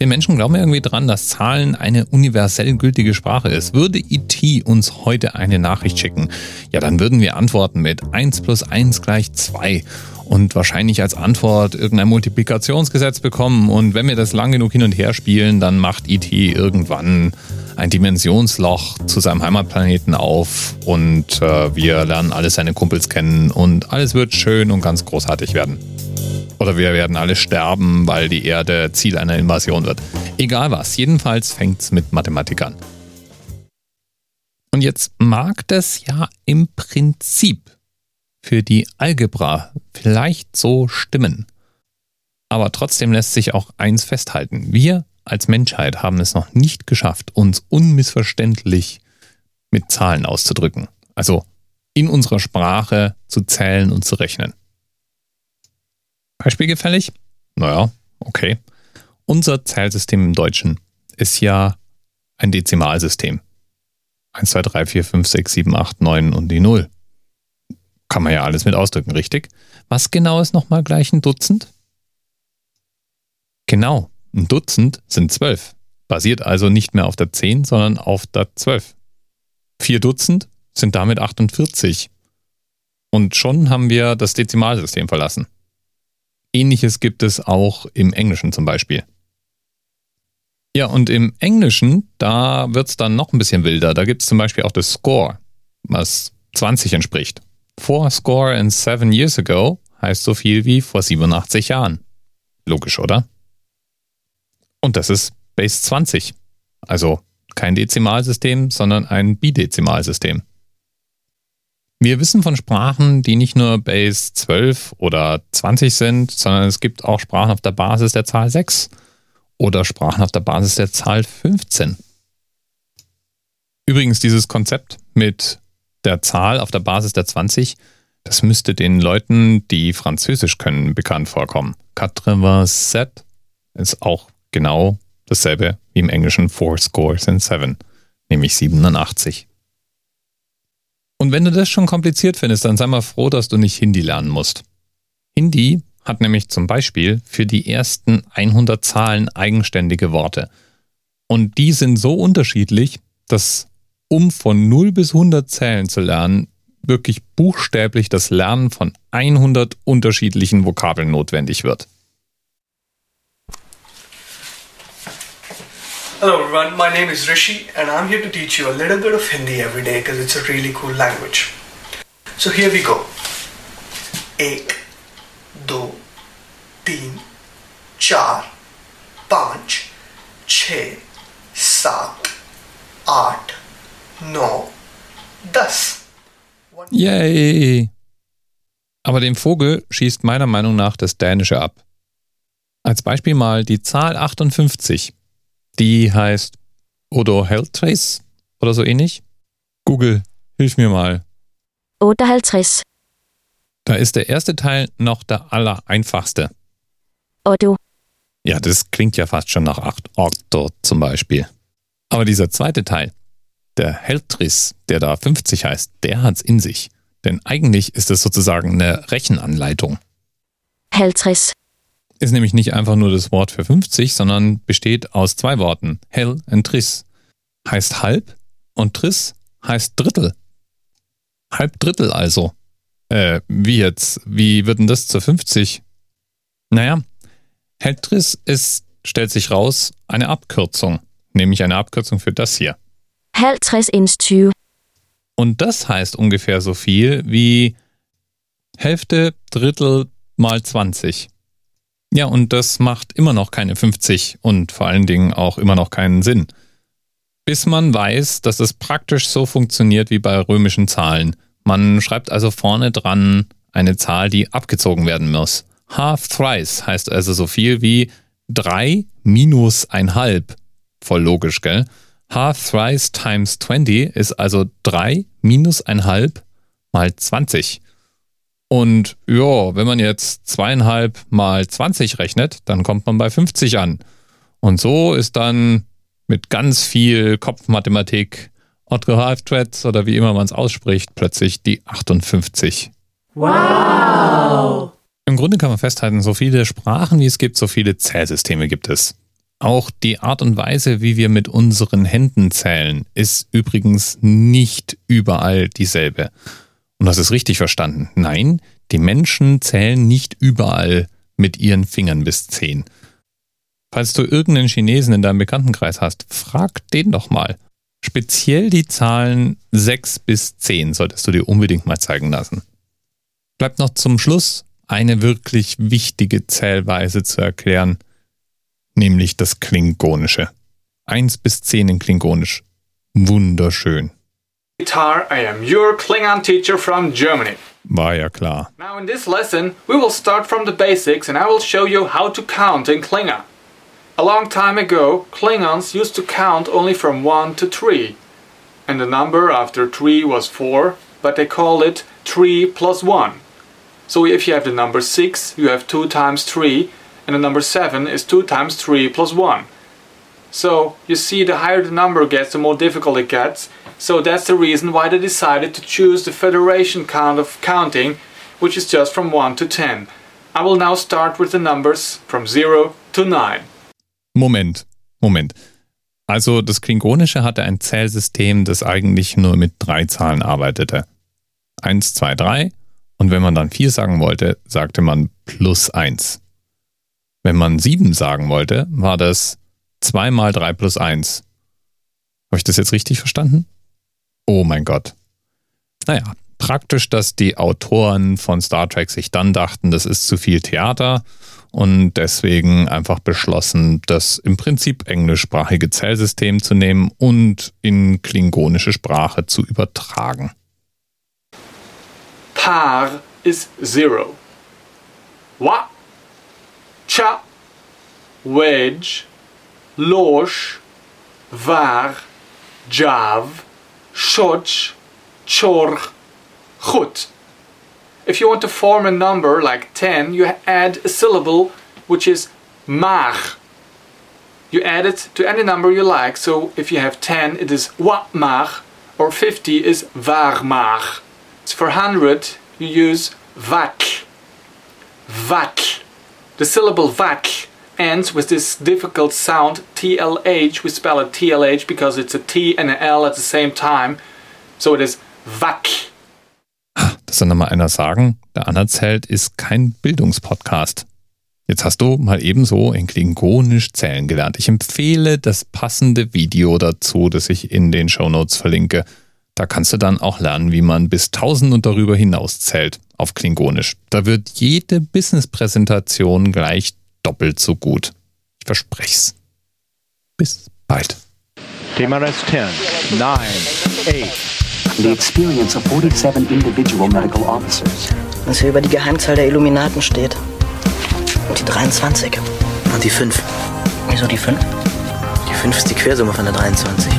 Wir Menschen glauben irgendwie dran, dass Zahlen eine universell gültige Sprache ist. Würde IT uns heute eine Nachricht schicken, ja, dann würden wir antworten mit 1 plus 1 gleich 2 und wahrscheinlich als Antwort irgendein Multiplikationsgesetz bekommen. Und wenn wir das lang genug hin und her spielen, dann macht IT irgendwann ein Dimensionsloch zu seinem Heimatplaneten auf und äh, wir lernen alle seine Kumpels kennen und alles wird schön und ganz großartig werden. Oder wir werden alle sterben, weil die Erde Ziel einer Invasion wird. Egal was, jedenfalls fängt es mit Mathematik an. Und jetzt mag das ja im Prinzip für die Algebra vielleicht so stimmen. Aber trotzdem lässt sich auch eins festhalten. Wir als Menschheit haben es noch nicht geschafft, uns unmissverständlich mit Zahlen auszudrücken. Also in unserer Sprache zu zählen und zu rechnen. Beispiel gefällig? Naja, okay. Unser Zählsystem im Deutschen ist ja ein Dezimalsystem. 1, 2, 3, 4, 5, 6, 7, 8, 9 und die 0. Kann man ja alles mit ausdrücken, richtig? Was genau ist nochmal gleich ein Dutzend? Genau, ein Dutzend sind 12. Basiert also nicht mehr auf der 10, sondern auf der 12. Vier Dutzend sind damit 48. Und schon haben wir das Dezimalsystem verlassen. Ähnliches gibt es auch im Englischen zum Beispiel. Ja, und im Englischen, da wird es dann noch ein bisschen wilder. Da gibt es zum Beispiel auch das Score, was 20 entspricht. Four score and seven years ago heißt so viel wie vor 87 Jahren. Logisch, oder? Und das ist Base 20. Also kein Dezimalsystem, sondern ein Bidezimalsystem. Wir wissen von Sprachen, die nicht nur Base 12 oder 20 sind, sondern es gibt auch Sprachen auf der Basis der Zahl 6 oder Sprachen auf der Basis der Zahl 15. Übrigens, dieses Konzept mit der Zahl auf der Basis der 20, das müsste den Leuten, die Französisch können, bekannt vorkommen. Quatre-vingt-sept ist auch genau dasselbe wie im Englischen Four Scores and Seven, nämlich 87. Und wenn du das schon kompliziert findest, dann sei mal froh, dass du nicht Hindi lernen musst. Hindi hat nämlich zum Beispiel für die ersten 100 Zahlen eigenständige Worte. Und die sind so unterschiedlich, dass um von 0 bis 100 Zählen zu lernen, wirklich buchstäblich das Lernen von 100 unterschiedlichen Vokabeln notwendig wird. Hello everyone, my name is Rishi and I'm here to teach you a little bit of Hindi every day because it's a really cool language. So here we go. एक दो तीन चार पाँच छ सात आठ नौ दस Yay! Aber dem Vogel schießt meiner Meinung nach das Dänische ab. Als Beispiel mal die Zahl 58. Die heißt Odo Heltrace oder so ähnlich. Google, hilf mir mal. 58. Da ist der erste Teil noch der allereinfachste. Odo. Ja, das klingt ja fast schon nach 8 Okto zum Beispiel. Aber dieser zweite Teil, der Heltris, der da 50 heißt, der hat's in sich. Denn eigentlich ist es sozusagen eine Rechenanleitung. Heltris. Ist nämlich nicht einfach nur das Wort für 50, sondern besteht aus zwei Worten. Hell und Triss. Heißt halb und Triss heißt Drittel. Halb Drittel also. Äh, wie jetzt? Wie wird denn das zu 50? Naja, Heltriss ist, stellt sich raus, eine Abkürzung. Nämlich eine Abkürzung für das hier. 50 ins 20. Und das heißt ungefähr so viel wie Hälfte, Drittel mal 20. Ja, und das macht immer noch keine 50 und vor allen Dingen auch immer noch keinen Sinn. Bis man weiß, dass es praktisch so funktioniert wie bei römischen Zahlen. Man schreibt also vorne dran eine Zahl, die abgezogen werden muss. Half thrice heißt also so viel wie 3 minus ein halb. Voll logisch, gell? Half thrice times 20 ist also 3 minus ein halb mal 20. Und ja, wenn man jetzt zweieinhalb mal 20 rechnet, dann kommt man bei 50 an. Und so ist dann mit ganz viel Kopfmathematik, Otto Half-Threads oder wie immer man es ausspricht, plötzlich die 58. Wow! Im Grunde kann man festhalten, so viele Sprachen wie es gibt, so viele Zählsysteme gibt es. Auch die Art und Weise, wie wir mit unseren Händen zählen, ist übrigens nicht überall dieselbe. Und das ist richtig verstanden. Nein, die Menschen zählen nicht überall mit ihren Fingern bis zehn. Falls du irgendeinen Chinesen in deinem Bekanntenkreis hast, frag den doch mal. Speziell die Zahlen 6 bis 10 solltest du dir unbedingt mal zeigen lassen. Bleibt noch zum Schluss eine wirklich wichtige Zählweise zu erklären, nämlich das Klingonische. 1 bis 10 in Klingonisch. Wunderschön. Guitar, I am your Klingon teacher from Germany. War ja klar. Now in this lesson, we will start from the basics and I will show you how to count in Klingon. A long time ago, Klingons used to count only from 1 to 3. And the number after 3 was 4, but they call it 3 plus 1. So if you have the number 6, you have 2 times 3, and the number 7 is 2 times 3 plus 1. So you see the higher the number gets, the more difficult it gets. So that's the reason why they decided to choose the Federation count of counting, which is just from 1 to 10. I will now start with the numbers from 0 to 9. Moment, Moment. Also das Klingonische hatte ein Zählsystem, das eigentlich nur mit drei Zahlen arbeitete. 1, 2, 3 und wenn man dann 4 sagen wollte, sagte man plus 1. Wenn man 7 sagen wollte, war das 2 mal 3 plus 1. Habe ich das jetzt richtig verstanden? Oh mein Gott. Naja, praktisch, dass die Autoren von Star Trek sich dann dachten, das ist zu viel Theater und deswegen einfach beschlossen, das im Prinzip englischsprachige Zählsystem zu nehmen und in klingonische Sprache zu übertragen. Par is 0. Wa, cha, wedge, losh, var, jav, shoch, chorch, chut. If you want to form a number like 10, you add a syllable which is mar. You add it to any number you like, so if you have 10, it is wa mar, or 50 is var mar. For 100, you use vak. Vak. The syllable vak ends with this difficult sound TLH. We spell it TLH because it's a T and an L at the same time. So it is vak. Das soll nochmal einer sagen, der Anerzählt ist kein Bildungspodcast. Jetzt hast du mal ebenso in Klingonisch zählen gelernt. Ich empfehle das passende Video dazu, das ich in den Shownotes verlinke. Da kannst du dann auch lernen, wie man bis 1000 und darüber hinaus zählt auf Klingonisch. Da wird jede Business-Präsentation gleich doppelt so gut. Ich verspreche Bis bald. TMRS 10, 9, 8. The experience of 47 individual medical officers. Was hier über die Geheimzahl der Illuminaten steht. Und die 23. Und die 5. Wieso die 5? Die 5 ist die Quersumme von der 23.